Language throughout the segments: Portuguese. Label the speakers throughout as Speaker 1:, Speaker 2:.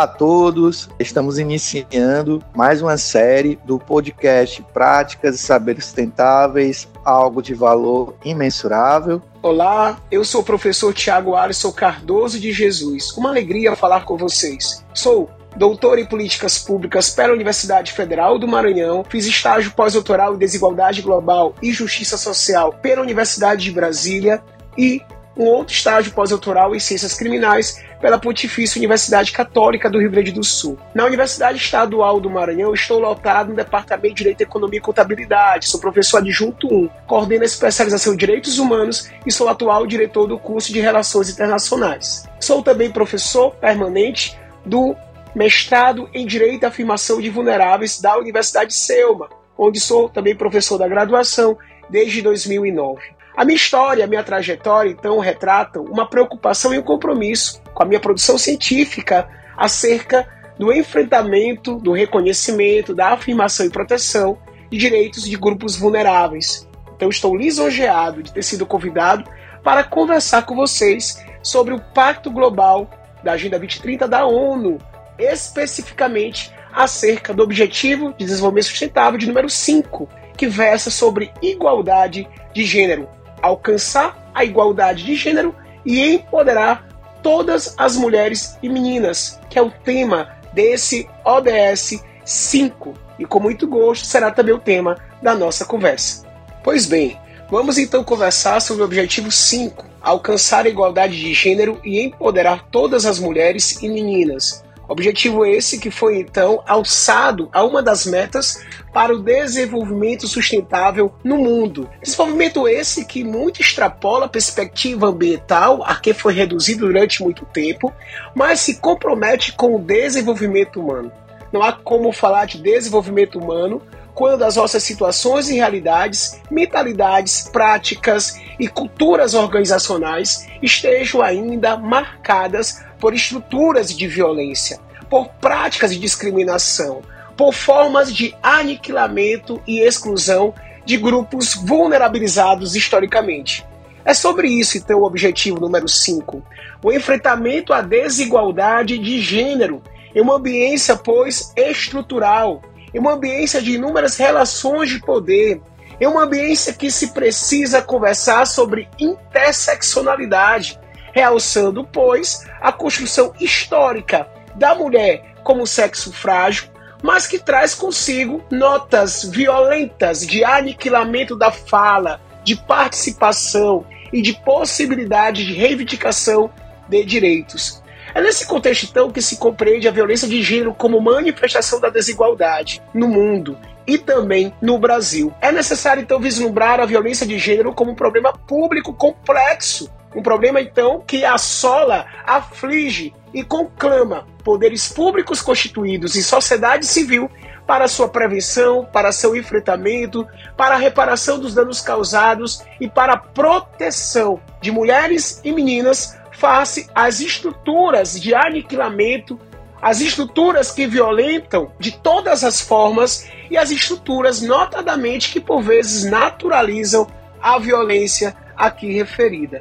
Speaker 1: Olá a todos, estamos iniciando mais uma série do podcast Práticas e Saberes Sustentáveis, algo de valor imensurável.
Speaker 2: Olá, eu sou o professor Tiago Alisson Cardoso de Jesus. Uma alegria falar com vocês. Sou doutor em políticas públicas pela Universidade Federal do Maranhão, fiz estágio pós-doutoral em desigualdade global e justiça social pela Universidade de Brasília e um outro estágio pós-doutoral em ciências criminais pela Pontifícia Universidade Católica do Rio Grande do Sul. Na Universidade Estadual do Maranhão, estou lotado no Departamento de Direito, Economia e Contabilidade. Sou professor adjunto 1, coordeno a especialização em Direitos Humanos e sou atual diretor do curso de Relações Internacionais. Sou também professor permanente do mestrado em Direito e Afirmação de Vulneráveis da Universidade Selma, onde sou também professor da graduação desde 2009. A minha história, a minha trajetória, então, retratam uma preocupação e um compromisso com a minha produção científica acerca do enfrentamento, do reconhecimento, da afirmação e proteção de direitos de grupos vulneráveis. Então, estou lisonjeado de ter sido convidado para conversar com vocês sobre o Pacto Global da Agenda 2030 da ONU, especificamente acerca do Objetivo de Desenvolvimento Sustentável de número 5, que versa sobre igualdade de gênero, alcançar a igualdade de gênero e empoderar todas as mulheres e meninas, que é o tema desse ODS 5. E com muito gosto será também o tema da nossa conversa. Pois bem, vamos então conversar sobre o objetivo 5, alcançar a igualdade de gênero e empoderar todas as mulheres e meninas. Objetivo esse que foi então alçado a uma das metas para o desenvolvimento sustentável no mundo. Desenvolvimento esse que muito extrapola a perspectiva ambiental, a que foi reduzido durante muito tempo, mas se compromete com o desenvolvimento humano. Não há como falar de desenvolvimento humano quando as nossas situações e realidades, mentalidades, práticas e culturas organizacionais estejam ainda marcadas por estruturas de violência, por práticas de discriminação, por formas de aniquilamento e exclusão de grupos vulnerabilizados historicamente. É sobre isso, então, o objetivo número 5: o enfrentamento à desigualdade de gênero em uma ambiência, pois, estrutural, em uma ambiência de inúmeras relações de poder, em uma ambiência que se precisa conversar sobre interseccionalidade, realçando, pois, a construção histórica da mulher como sexo frágil, mas que traz consigo notas violentas de aniquilamento da fala, de participação e de possibilidade de reivindicação de direitos. É nesse contexto, então, que se compreende a violência de gênero como manifestação da desigualdade no mundo e também no Brasil. É necessário, então, vislumbrar a violência de gênero como um problema público complexo um problema, então, que assola, aflige e conclama poderes públicos constituídos e sociedade civil para sua prevenção, para seu enfrentamento, para a reparação dos danos causados e para a proteção de mulheres e meninas face às estruturas de aniquilamento, as estruturas que violentam de todas as formas e as estruturas, notadamente, que por vezes naturalizam a violência aqui referida.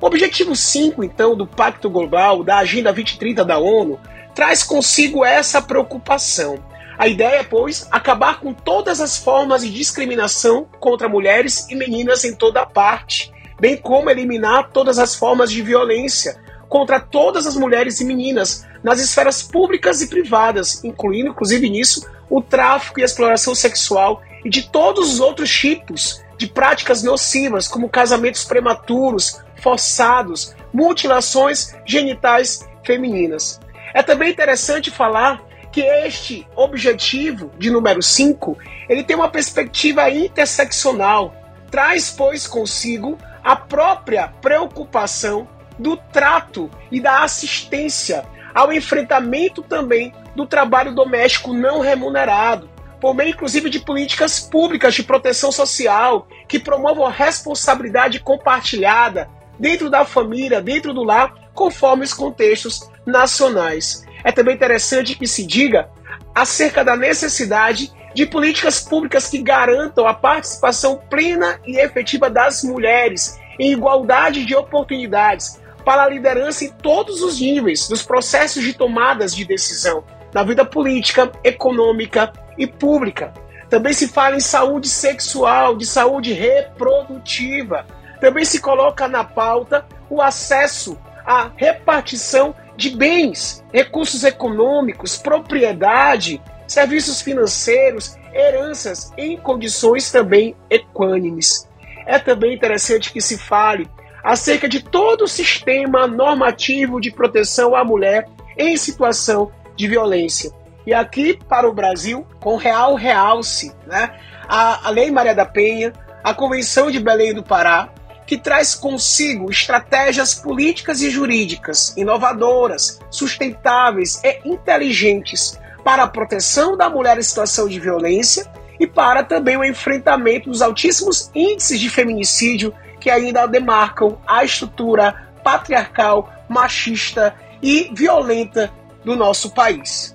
Speaker 2: O objetivo 5, então, do Pacto Global, da Agenda 2030 da ONU, traz consigo essa preocupação. A ideia, pois, acabar com todas as formas de discriminação contra mulheres e meninas em toda parte, bem como eliminar todas as formas de violência contra todas as mulheres e meninas nas esferas públicas e privadas, incluindo, inclusive nisso, o tráfico e a exploração sexual e de todos os outros tipos de práticas nocivas, como casamentos prematuros, forçados, mutilações genitais femininas. É também interessante falar que este objetivo de número 5, ele tem uma perspectiva interseccional, traz pois consigo a própria preocupação do trato e da assistência ao enfrentamento também do trabalho doméstico não remunerado, por meio inclusive de políticas públicas de proteção social que promovam a responsabilidade compartilhada dentro da família, dentro do lar, conforme os contextos nacionais. É também interessante que se diga acerca da necessidade de políticas públicas que garantam a participação plena e efetiva das mulheres em igualdade de oportunidades, para a liderança em todos os níveis dos processos de tomadas de decisão, na vida política, econômica e pública. Também se fala em saúde sexual, de saúde reprodutiva. Também se coloca na pauta o acesso à repartição de bens, recursos econômicos, propriedade, serviços financeiros, heranças em condições também equânimes. É também interessante que se fale acerca de todo o sistema normativo de proteção à mulher em situação de violência. E aqui para o Brasil, com real realce, né? a, a Lei Maria da Penha, a Convenção de Belém do Pará, que traz consigo estratégias políticas e jurídicas inovadoras, sustentáveis e inteligentes para a proteção da mulher em situação de violência e para também o enfrentamento dos altíssimos índices de feminicídio que ainda demarcam a estrutura patriarcal, machista e violenta do nosso país.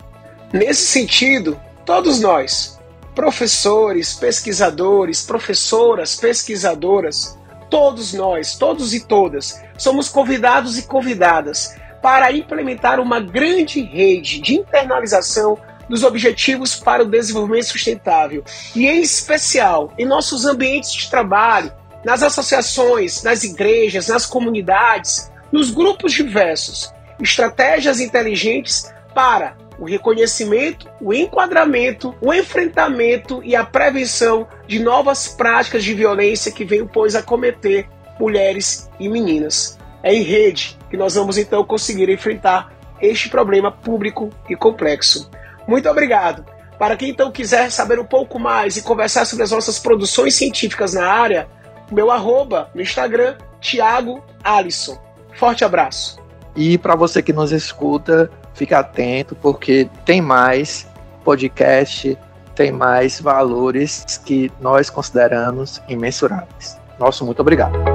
Speaker 2: Nesse sentido, todos nós, professores, pesquisadores, professoras, pesquisadoras, todos nós, todos e todas, somos convidados e convidadas para implementar uma grande rede de internalização dos Objetivos para o Desenvolvimento Sustentável e, em especial, em nossos ambientes de trabalho, nas associações, nas igrejas, nas comunidades, nos grupos diversos, estratégias inteligentes para o reconhecimento, o enquadramento, o enfrentamento e a prevenção de novas práticas de violência que venham, pois, a cometer mulheres e meninas. É em rede que nós vamos então conseguir enfrentar este problema público e complexo. Muito obrigado. Para quem então quiser saber um pouco mais e conversar sobre as nossas produções científicas na área, meu arroba no Instagram, Thiago Alisson. Forte abraço.
Speaker 1: E para você que nos escuta, fique atento, porque tem mais podcast, tem mais valores que nós consideramos imensuráveis. Nosso muito obrigado.